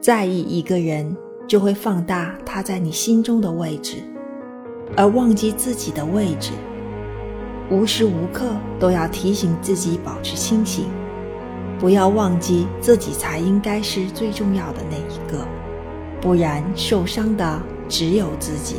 在意一个人就会放大他在你心中的位置而忘记自己的位置无时无刻都要提醒自己保持清醒不要忘记自己才应该是最重要的那一个不然受伤的只有自己。